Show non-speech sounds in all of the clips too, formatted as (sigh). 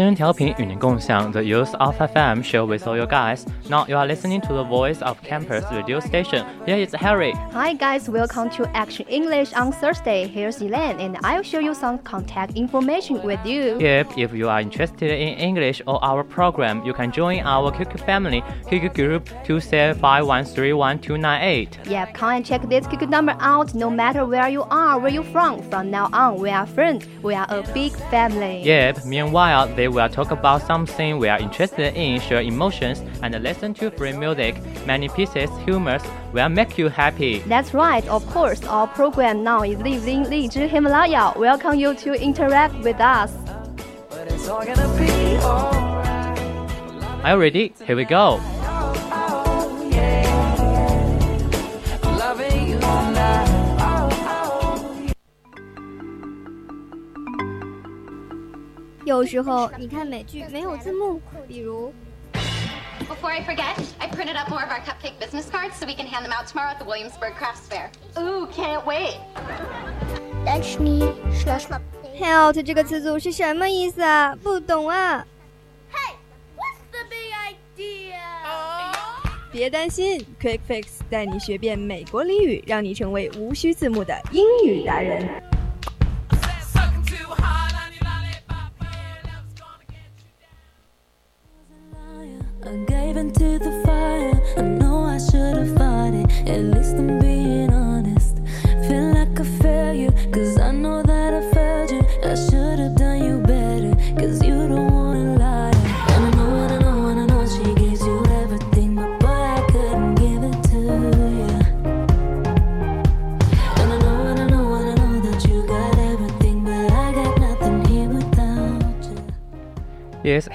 真人调频与您共享 The Youth of FM show with all you guys. Now you are listening to the voice of campus radio station. Here is Harry. Hi guys, welcome to Action English on Thursday. Here's Elaine, and I'll show you some contact information with you. Yep, if you are interested in English or our program, you can join our QQ family QQ group 275131298. Yep, come and check this QQ number out. No matter where you are, where you from, from now on, we are friends. We are a big family. Yep. Meanwhile, they will talk about something we are interested in, share emotions, and listen to free music. Many pieces, humors will make you happy. That's right, of course. Our program now is living Lizhi Himalaya. Welcome you to interact with us. Are you ready? Here we go. 有时候你看美剧没有字幕，比如。Before I forget, I printed up more of our cupcake business cards so we can hand them out tomorrow at the Williamsburg Crafts Fair. Ooh, can't wait. Help 这个词组是什么意思啊？不懂啊。Hey, what's the big idea? 别担心，Quick Fix 带你学遍美国俚语，让你成为无需字幕的英语达人。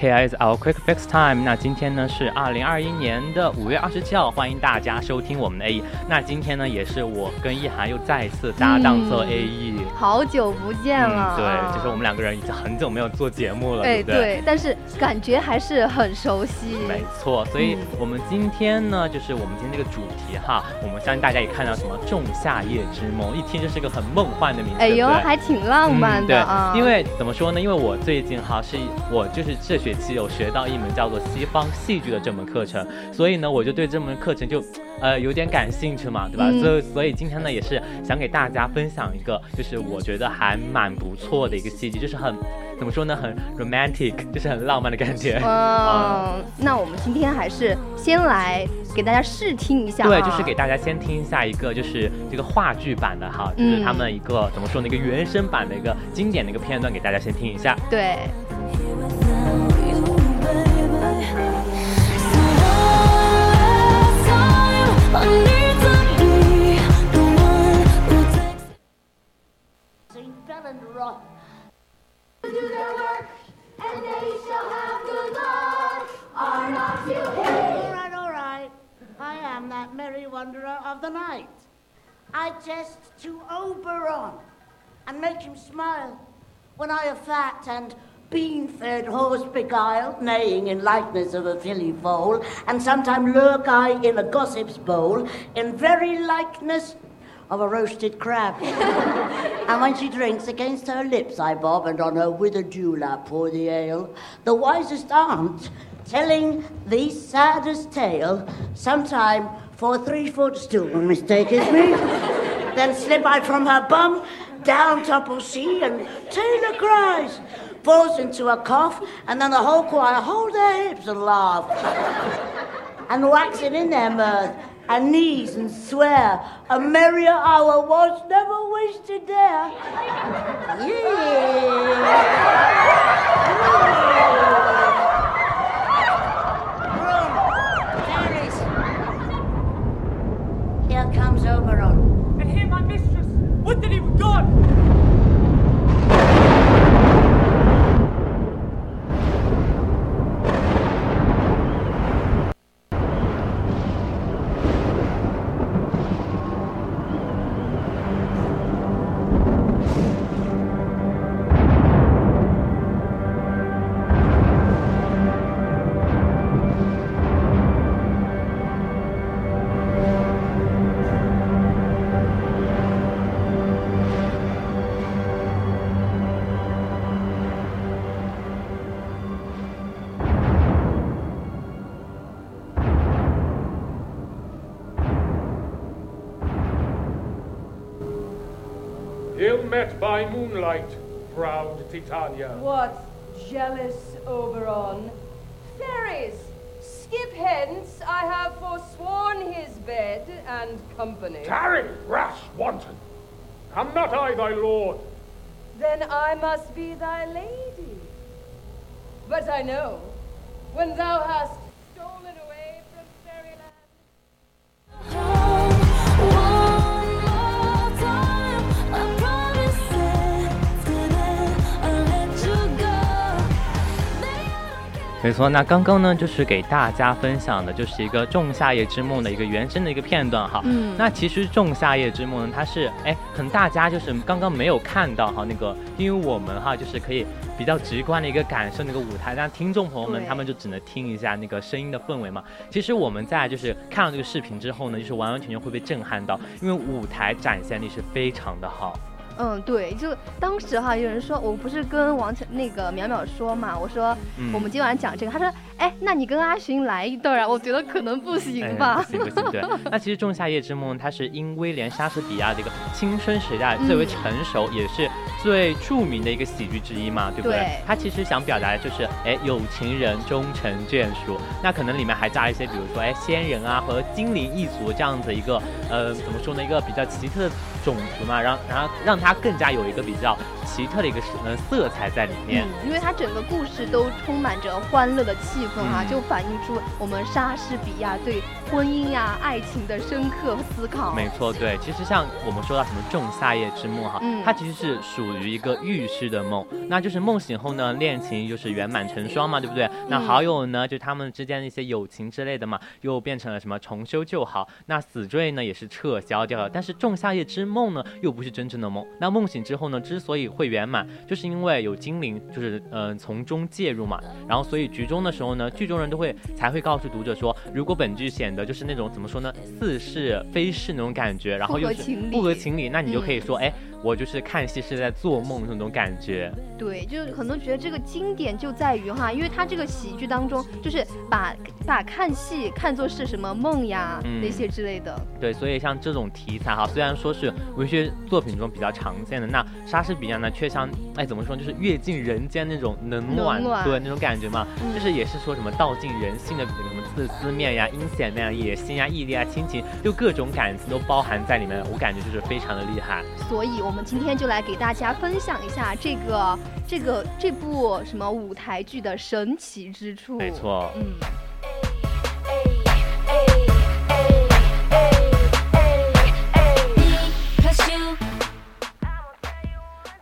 Yes, here is our quick fix time. 那今天呢是二零二一年的五月二十七号，欢迎大家收听我们的 A E。那今天呢也是我跟一涵又再一次搭档做 A E，、嗯、好久不见了、嗯。对，就是我们两个人已经很久没有做节目了，哎、对不对？对，但是感觉还是很熟悉。没错，所以我们今天呢，就是我们今天这个主题哈，我们相信大家也看到什么《仲夏夜之梦》，一听就是个很梦幻的名字，哎呦，还挺浪漫的啊、因为怎么说呢？因为我最近哈是我就是这学期有学到一门叫做西方戏剧的这门课程，所以呢，我就对这门课程就呃有点感兴趣嘛，对吧？嗯、所以所以今天呢，也是想给大家分享一个，就是我觉得还蛮不错的一个戏剧，就是很怎么说呢，很 romantic，就是很浪漫的感觉。嗯，那我们今天还是先来给大家试听一下、啊，对，就是给大家先听一下一个就是这个话剧版的哈，就是他们一个、嗯、怎么说呢，一个原声版的一个经典的一个片段，给大家先听一下。对。Merry wanderer of the night. I jest to Oberon and make him smile when I have fat and bean-fed horse beguiled, neighing in likeness of a filly foal, and sometime lurk I in a gossip's bowl, in very likeness of a roasted crab. (laughs) and when she drinks, against her lips I bob, and on her withered dewlap pour the ale. The wisest aunt, telling the saddest tale, sometime for a three foot stool, mistaketh me. (laughs) then slip I from her bum, down topple she, and Taylor cries, falls into a cough, and then the whole choir hold their hips and laugh. (laughs) and waxing in their mirth, and knees and swear a merrier hour was never wasted there. Yeah. yeah. Here comes Oberon. And here my mistress. Would that he were gone! By moonlight, proud Titania. What jealous Oberon? Fairies, skip hence, I have forsworn his bed and company. Tarry, rash wanton! Am not I thy lord? Then I must be thy lady. But I know, when thou hast 没错，那刚刚呢，就是给大家分享的，就是一个《仲夏夜之梦》的一个原声的一个片段哈。嗯那其实《仲夏夜之梦》呢，它是哎，可能大家就是刚刚没有看到哈那个，因为我们哈就是可以比较直观的一个感受那个舞台，但听众朋友们他们就只能听一下那个声音的氛围嘛。其实我们在就是看到这个视频之后呢，就是完完全全会被震撼到，因为舞台展现力是非常的好。嗯，对，就当时哈，有人说我不是跟王晨那个淼淼说嘛，我说嗯我们今晚讲这个，他说，哎，那你跟阿寻来一段啊，我觉得可能不行哎吧。不行不行，对。(laughs) 那其实《仲夏夜之梦》它是因威廉莎士比亚的一个青春时代最为成熟，也是最著名的一个喜剧之一嘛，对不对？对它其实想表达的就是，哎，有情人终成眷属。那可能里面还加一些，比如说，哎，仙人啊和精灵一族这样子一个，呃，怎么说呢，一个比较奇特的种族嘛，让然后让它更加有一个比较奇特的一个呃色彩在里面。嗯，因为它整个故事都充满着欢乐的气氛啊，嗯就反映出我们莎士比亚对婚姻呀、爱情的深刻思考。没错，对，其实像我们说到什么《仲夏夜之梦》哈，嗯它其实是属于一个预示的梦，那就是梦醒后呢，恋情就是圆满成双嘛，对不对？那好友呢，就他们之间的一些友情之类的嘛，又变成了什么重修旧好，那死罪呢也是撤销掉了。但是《仲夏夜之梦》呢，又不是真正的梦。那梦醒之后呢，之所以会圆满，就是因为有精灵，就是嗯、呃从中介入嘛。然后所以局中的时候呢，剧中人都会才会告诉读者说，如果本剧显得就是那种怎么说呢，似是非是那种感觉，然后又是不合情理。那你就可以嗯。说，哎、我就是看戏是在做梦那种感觉。对，就是很多觉得这个经典就在于哈，因为它这个喜剧当中，就是把把看戏看作是什么梦呀、嗯那些之类的。对，所以像这种题材哈，虽然说是文学作品中比较常见的，那莎士比亚呢，却像哎怎么说，就是阅尽人间那种冷暖，对那种感觉嘛，嗯就是也是说什么道尽人性的什么自私面呀、阴险面呀、野心呀、毅力啊、亲情，就各种感情都包含在里面，我感觉就是非常的厉害。所以我们今天就来给大家分享一下这个这个这部什么舞台剧的神奇之处。没错，嗯。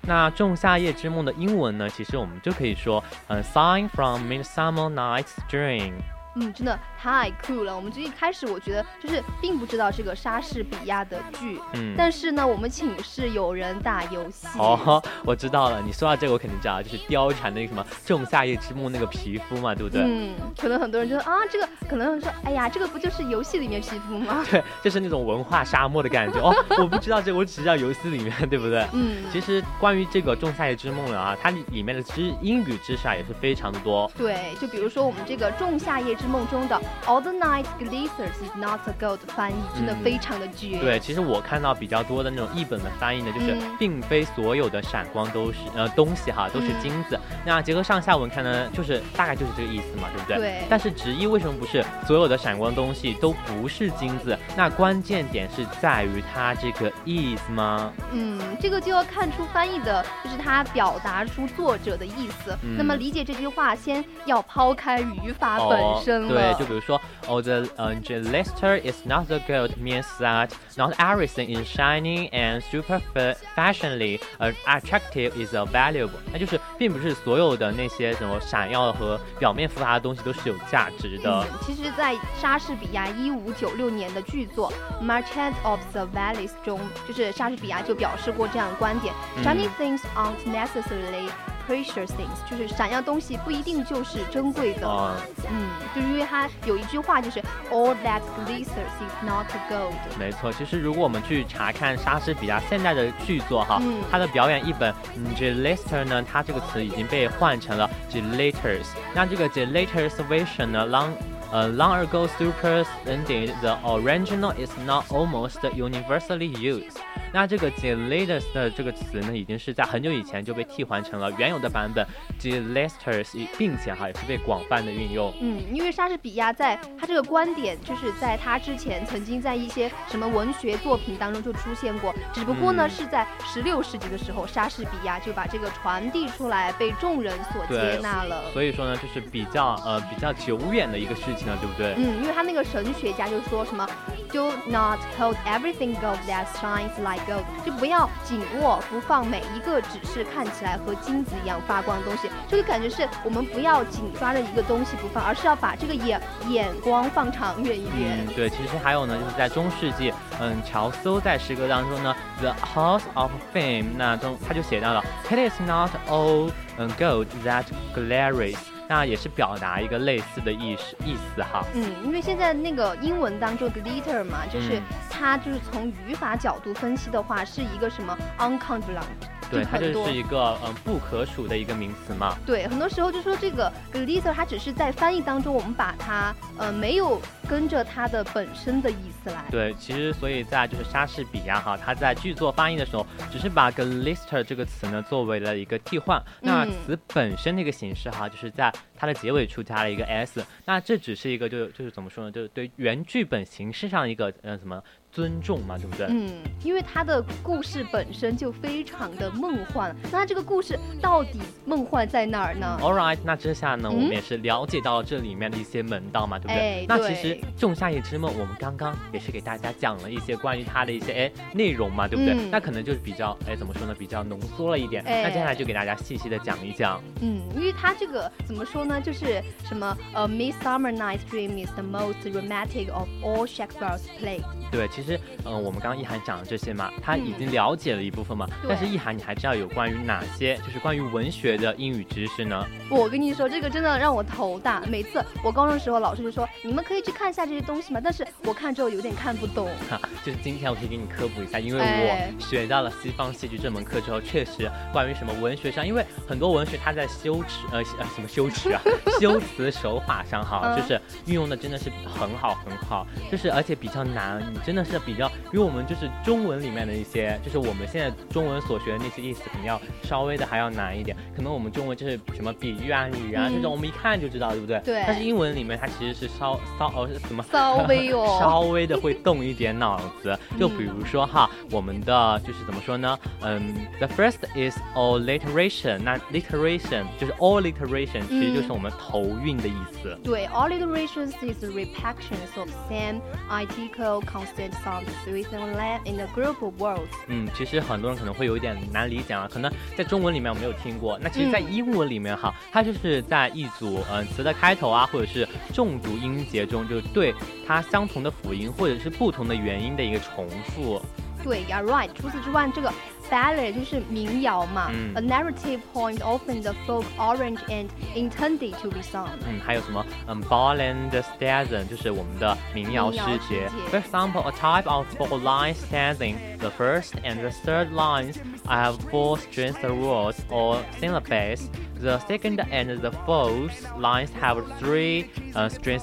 那《仲夏夜之梦》的英文呢，其实我们就可以说，嗯、s i g n from Midsummer Night's Dream。嗯，真的太酷了！我们这一开始我觉得就是并不知道这个莎士比亚的剧，嗯但是呢，我们寝室有人打游戏，哦，我知道了。你说到这个，我肯定知道，就是貂蝉的那个什么《仲夏夜之梦》那个皮肤嘛，对不对？嗯，可能很多人觉得啊，这个可能会说，哎呀，这个不就是游戏里面皮肤吗？(laughs) 对，就是那种文化沙漠的感觉哦。(laughs) 我不知道这个，我只知道游戏里面，对不对？嗯其实关于这个《仲夏夜之梦》了啊，它里里面的知英语知识啊也是非常的多。对，就比如说我们这个《仲夏夜之梦》中的 All the night glitters is not a gold 翻译真的嗯非常的绝。对，其实我看到比较多的那种译本的翻译呢，就是嗯并非所有的闪光都是呃东西哈都是嗯金子。那结合上下文看呢，就是大概就是这个意思嘛，对不对？对但是直译为什么不是所有的闪光东西都不是金子？那关键点是在于它这个意思吗？嗯，这个就要看出翻译的，就是它表达出作者的意思。嗯那么理解这句话，先要抛开语法本身了。哦、对，就比如说，哦、the 呃、the luster is not the gold means that not everything is shining and super fa- fashionably uh, attractive is a valuable。那就是并不是所有的那些什么闪耀和表面复杂的东西都是有价值的。嗯，其实，在莎士比亚一五九六年的剧作《Merchant of the Venice》中，就是莎士比亚就表示过这样的观点、嗯 s h i n y things aren't necessarily precious things，就是闪耀东西不一定就是珍贵的。哦嗯，就是因为它有一句话就是 All that glitters is not gold。没错，其实如果我们去查看莎士比亚现在的剧作哈，嗯他的表演译本嗯 glitter 呢，它这个词已经被换成了 glitters。那这个 glitters version 呢，long 呃 long ago super ended the original is not almost universally used。 那这个 deleted 的这个词呢，已经是在很久以前就被替换成了原有的版本 deleters，并且哈也是被广泛的运用。嗯，因为莎士比亚在他这个观点，就是在他之前曾经在一些什么文学作品当中就出现过，只不过呢、嗯是在十六世纪的时候，莎士比亚就把这个传递出来，被众人所接纳了。所以说呢，就是比较呃比较久远的一个事情了，对不对？嗯，因为他那个神学家就说什么，Do not hold everything gold that shines like go，就不要紧握不放每一个只是看起来和金子一样发光的东西。这个感觉是我们不要紧抓着一个东西不放，而是要把这个眼眼光放长远一点。嗯，对，其实还有呢，就是在中世纪，嗯，乔叟在诗歌当中呢，《The House of Fame》那中他就写到了，It is not all gold that glares，那也是表达一个类似的意思意思哈。嗯，因为现在那个英文当中 glitter 嘛，就是嗯它就是从语法角度分析的话，是一个什么 uncountable。对，它就是一个嗯不可数的一个名词嘛。对，很多时候就说这个 glitter，它只是在翻译当中，我们把它呃没有跟着它的本身的意思来。对，其实所以在就是莎士比亚哈，他在剧作翻译的时候，只是把 glister 这个词呢作为了一个替换。那嗯词本身的一个形式哈，就是在它的结尾处加了一个 s。那这只是一个就就是怎么说呢，就是对原剧本形式上一个呃什么尊重嘛，对不对？嗯，因为他的故事本身就非常的梦幻，那它这个故事到底梦幻在哪儿呢？All right，那这下呢，嗯我们也是了解到了这里面的一些门道嘛，对不对？哎那其实《仲夏夜之梦》，我们刚刚也是给大家讲了一些关于它的一些哎内容嘛，对不对？嗯那可能就是比较哎怎么说呢，比较浓缩了一点。哎那接下来就给大家细细的讲一讲。嗯，因为它这个怎么说呢，就是什么呃，《Midsummer Night's Dream》is the most romantic of all Shakespeare's plays。对，其实嗯、呃我们刚刚一涵讲的这些嘛，他已经了解了一部分嘛。对但是一涵，你还知道有关于哪些就是关于文学的英语知识呢？我跟你说，这个真的让我头大。每次我高中的时候，老师就说你们可以去看一下这些东西嘛，但是我看之后有点看不懂。哈，就是今天我可以给你科普一下，因为哎我学到了西方戏剧这门课之后，确实关于什么文学上，因为很多文学它在修辞呃呃什么修辞啊，(laughs) 修辞手法上哈，嗯就是运用的真的是很好很好，就是而且比较难，你真的是比较，因为我们就是中文里面的一些，就是我们现在中文所学的那些意思，可能要稍微的还要难一点，可能我们中文就是什么比喻啊、语啊、嗯这种，我们一看就知道，对不对？对但是英文里面它其实是稍稍哦是什么稍微哦稍微的会动一点脑子，(laughs) 就比如说哈，我们的就是怎么说呢？嗯，the first is alliteration，那 literation 就是 alliteration，其实就是我们头韵的意思。对，alliterations is repetitions of same identical in a group of。嗯，其实很多人可能会有一点难理解啊，可能在中文里面我没有听过，那其实，在嗯英文里面哈，它就是在一组嗯词的开头啊，或者是重读音节中，就对它相同的辅音或者是不同的元音的一个重复。对，You're right。除此之外，这个 ballad 就是民谣嘛、嗯 a narrative point often the folk orange and intended to be sung。嗯，还有什么嗯 ball and stanza，就是我们的民谣诗民谣节诗。节 For example, a type of four line stanzing, the first and the third lines have four strings words or syllables. The second and the fourth lines have three uh, strings.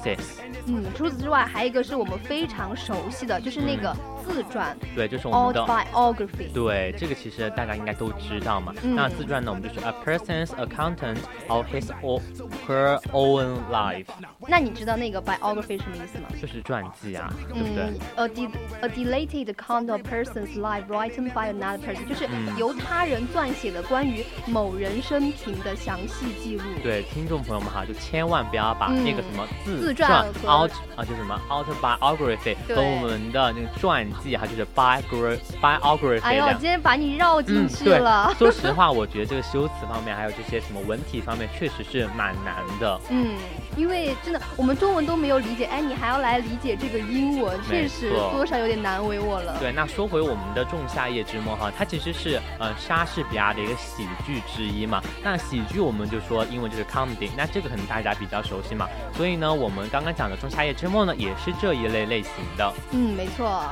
嗯，除此之外，还有一个是我们非常熟悉的，就是那个 自传、对，就是我们的 autobiography。对，这个其实大家应该都知道嘛。嗯那自传呢，我们就是 a person's accountant of his or her own life，那你知道那个 biography 什么意思吗？就是传记啊，对不对？嗯，a de a deleted account of person's life written by another person，就是嗯由他人撰写的关于某人生平的详细记录。对，听众朋友们哈，就千万不要把嗯那个什么自自传 out 啊，就什么 autobiography 和我们的那个传记哈，就是 biography biography 哎呦，今天把你绕进嗯，去对了。说实话，我觉得这个修辞方面，还有这些什么文体方面，确实是蛮难的。嗯，因为真的我们中文都没有理解，哎，你还要来理解这个英文，确实多少有点难为我了。对，那说回我们的《仲夏夜之梦》哈，它其实是呃莎士比亚的一个喜剧之一嘛。那喜剧我们就说英文就是 comedy，那这个可能大家比较熟悉嘛。所以呢，我们刚刚讲的《仲夏夜之梦》呢，也是这一类类型的。嗯，没错。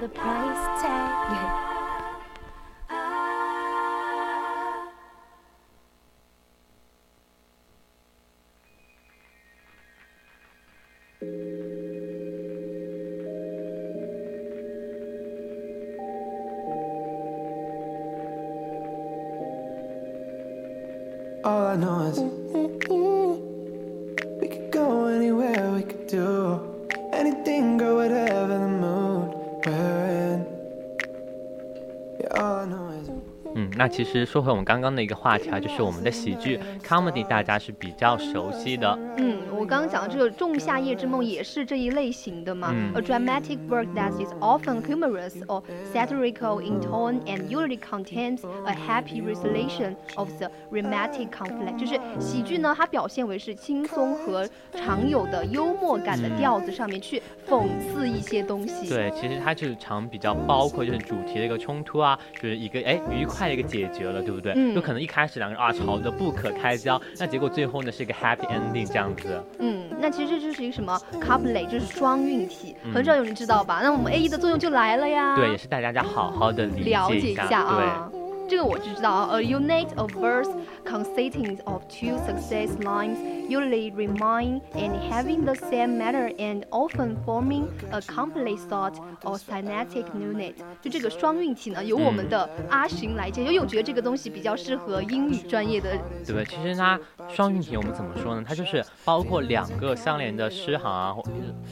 The price tag. All I know is 那其实说回我们刚刚的一个话题啊，就是我们的喜剧 comedy，大家是比较熟悉的。嗯，我刚刚讲的这个《仲夏夜之梦》也是这一类型的嘛。嗯 A dramatic work that is often humorous or satirical in tone and usually contains a happy resolution of the romantic conflict。就是喜剧呢，它表现为是轻松和常有的幽默感的调子上面去讽刺一些东西。对，其实它就是常比较包括就是主题的一个冲突啊，就是一个哎愉快的一个解决了，对不对？嗯就可能一开始两个人啊吵得不可开交，那结果最后呢是一个 happy ending 这样子。嗯，那其实这就是一个什么 couplet，就是双韵体，嗯很少有人知道吧？那我们 A E 的作用就来了呀。对，也是带大家要好好的理了解。一下。啊。这个我知道啊，a unit of verse consisting of two success lines, usually rhyming and having the same matter and often forming a complete thought or syntactic unit。就这个双韵体呢，由我们的阿寻来接，因为我觉得这个东西比较适合英语专业的。对，其实它双韵体我们怎么说呢？它就是包括两个相连的诗行啊，或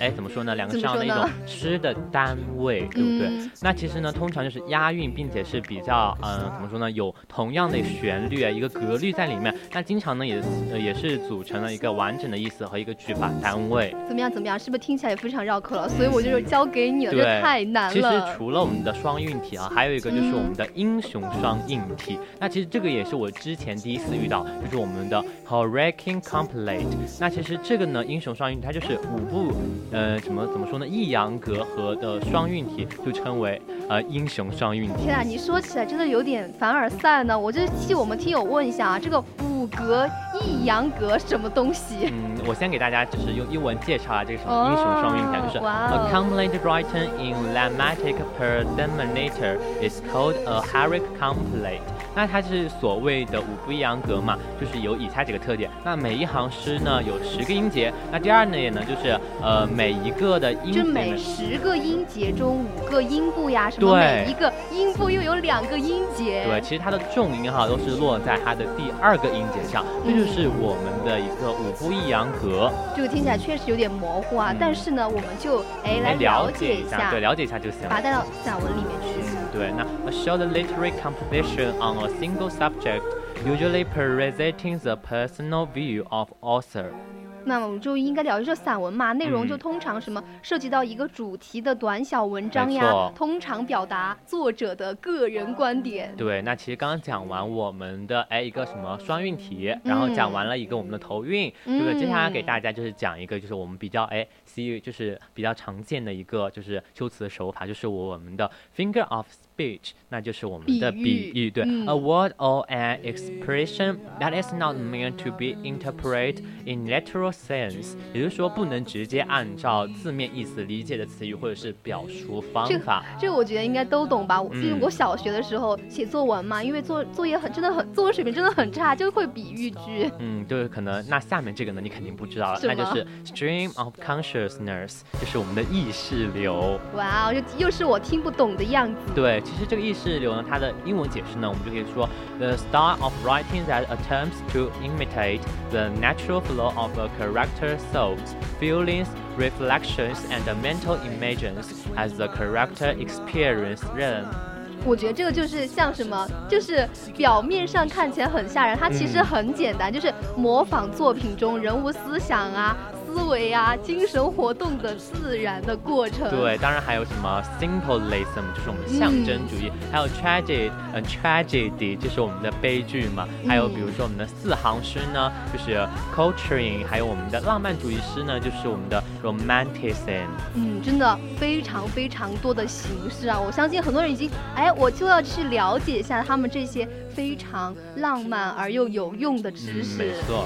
哎怎么说呢？两个怎这样的一种诗的单位，对不对？嗯那其实呢，通常就是押韵，并且是比较嗯、怎么说呢？有同样的旋律啊，一个格律在里面。那经常呢也、呃、也是组成了一个完整的意思和一个句法单位。怎么样？怎么样？是不是听起来也非常绕口了？所以我就交给你了，这太难了其实。除了我们的双韵体啊，还有一个就是我们的英雄双韵体。那其实这个也是我之前第一次遇到，就是我们的 Hurricane Complete。那其实这个呢，英雄双韵体它就是五部呃怎么怎么说呢，抑扬格和的双韵体，就称为呃英雄双韵体。天啊，你说起来真的有点凡尔赛呢。我就替我们听友问一下啊，这个五格抑扬格什么东西？嗯，我先给大家就是用英文介绍啊这个什么哦英雄双韵体啊，就是哇 a 哦 complete written in lemmatic per determinator is called a Herrick complete。那它是所谓的五不抑扬格嘛，就是有以下几个特点。那每一行诗呢有十个音节。那第二呢也呢就是呃每一个的音节就每十个音节中五个音部呀，什么每一个音部又有两个音节。对，其实它的重音哈都是落在它的第二个音节上，这就是我们的一个五步抑扬格。这个听起来确实有点模糊啊，但是呢，我们就哎来了解一下，对，了解一下就行了。把它带到散文里面去。对，那 a short literary composition on a single subject, usually presenting the personal view of author. 那我们就应该聊一这散文嘛，内容嗯就通常什么涉及到一个主题的短小文章呀，通常表达作者的个人观点。对，那其实刚刚讲完我们的哎一个什么双韵体，然后讲完了一个我们的头韵，对不对？接下来给嗯大家就是讲一个就是我们比较哎 see 就是比较常见的一个就是修辞的手法，就是我们的 finger of speech，那就是我们的比喻对、嗯 a word or an expression that is not meant to be interpreted in literal sense，也就是说不能直接按照字面意思理解的词语或者是表述方这法。这个我觉得应该都懂吧？我就是嗯我小学的时候写作文嘛，因为作作业很真的很作文水平真的很差，就会比喻句。嗯，就是可能那下面这个呢，你肯定不知道了，那就是 stream of consciousness，就是我们的意识流。哇哦，又又是我听不懂的样子。对，其实这个意识流呢，它的英文解释呢，我们就可以说 the style of writing that attempts to imitate the natural flow of a character's thoughts, feelings, reflections, and mental images as the character experience them. 我觉得这个就是像什么，就是表面上看起来很吓人，它其实嗯很简单，就是模仿作品中人物思想啊、思维啊、精神活动的自然的过程。对，当然还有什么 symbolism，就是我们的象征主义，还有 tragedy，呃 tragedy 就是我们的悲剧嘛。还有比如说我们的四行诗呢，就是 culturing，还有我们的浪漫主义诗呢，就是我们的 romanticism。嗯，真的非常非常多的形式啊！我相信很多人已经，哎，我就要去了解一下他们这些非常浪漫而又有用的知识。嗯，没错。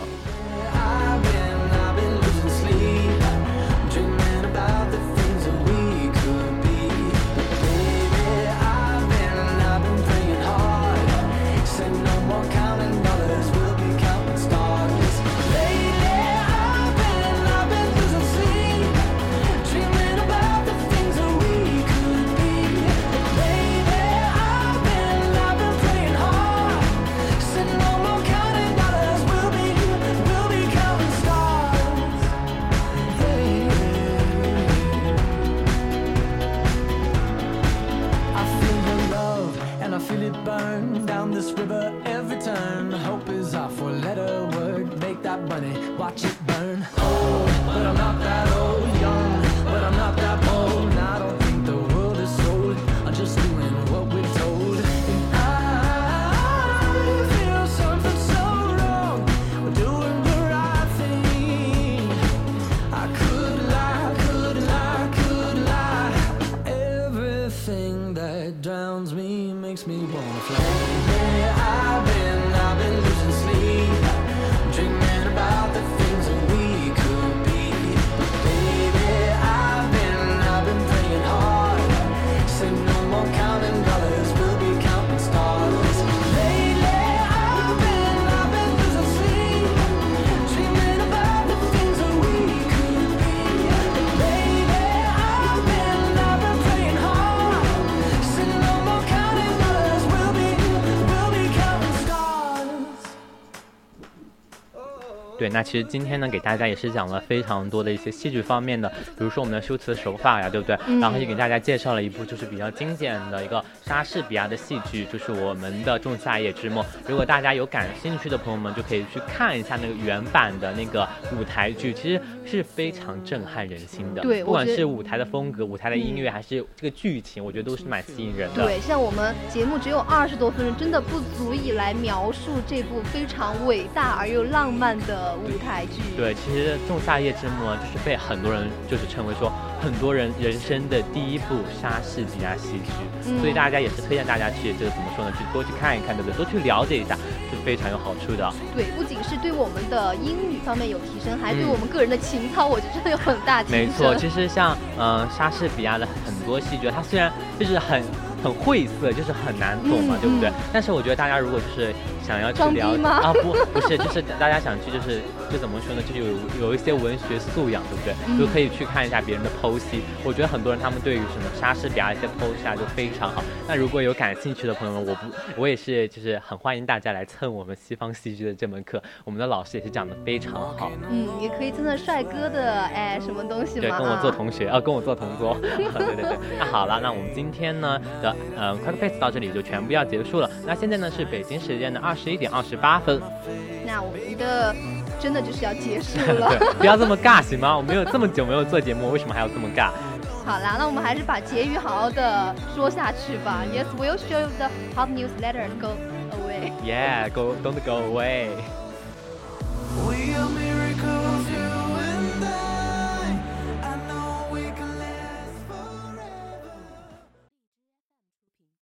对，那其实今天呢，给大家也是讲了非常多的一些戏剧方面的，比如说我们的修辞手法呀，对不对？嗯然后也给大家介绍了一部就是比较经典的一个莎士比亚的戏剧，就是我们的《仲夏夜之梦》。如果大家有感兴趣的朋友们，就可以去看一下那个原版的那个舞台剧，其实是非常震撼人心的。对不管是舞台的风格、舞台的音乐，嗯还是这个剧情，我觉得都是蛮吸引人的。对，像我们节目只有二十多分钟，真的不足以来描述这部非常伟大而又浪漫的舞台剧。对，其实《仲夏夜之梦》啊，就是被很多人就是称为说很多人人生的第一部莎士比亚戏剧，嗯所以大家也是推荐大家去这个怎么说呢，去多去看一看，对不对？多去了解一下，是非常有好处的。对，不仅是对我们的英语方面有提升，还对嗯我们个人的情操，我觉得真的有很大提升。没错，其实像嗯、呃莎士比亚的很多戏剧，它虽然就是很很晦涩，就是很难懂嘛，嗯对不对嗯？但是我觉得大家如果就是想要去了解啊，不不是，就是大家想去就是就怎么说呢，就是有有一些文学素养，对不对？嗯就可以去看一下别人的剖析。我觉得很多人他们对于什么莎士比亚一些剖析啊就非常好。那如果有感兴趣的朋友们，我不我也是就是很欢迎大家来蹭我们西方戏剧的这门课，我们的老师也是讲的非常好。嗯，也可以蹭蹭帅哥的哎什么东西对，跟我做啊同学啊，跟我做同桌。(laughs) 对对对，那好了，那我们今天呢的嗯 Quick Face 到这里就全部要结束了。那现在呢是北京时间的二十一点二十八分，那我们的真的就是要结束，了。不要这么尬行吗？我没有这么久没有做节目，为什么还要这么尬？好啦，那我们还是把结语好好的说下去吧。Yes, we'll show the hot newsletter go away. Yeah, go, don't go away. We are mirroring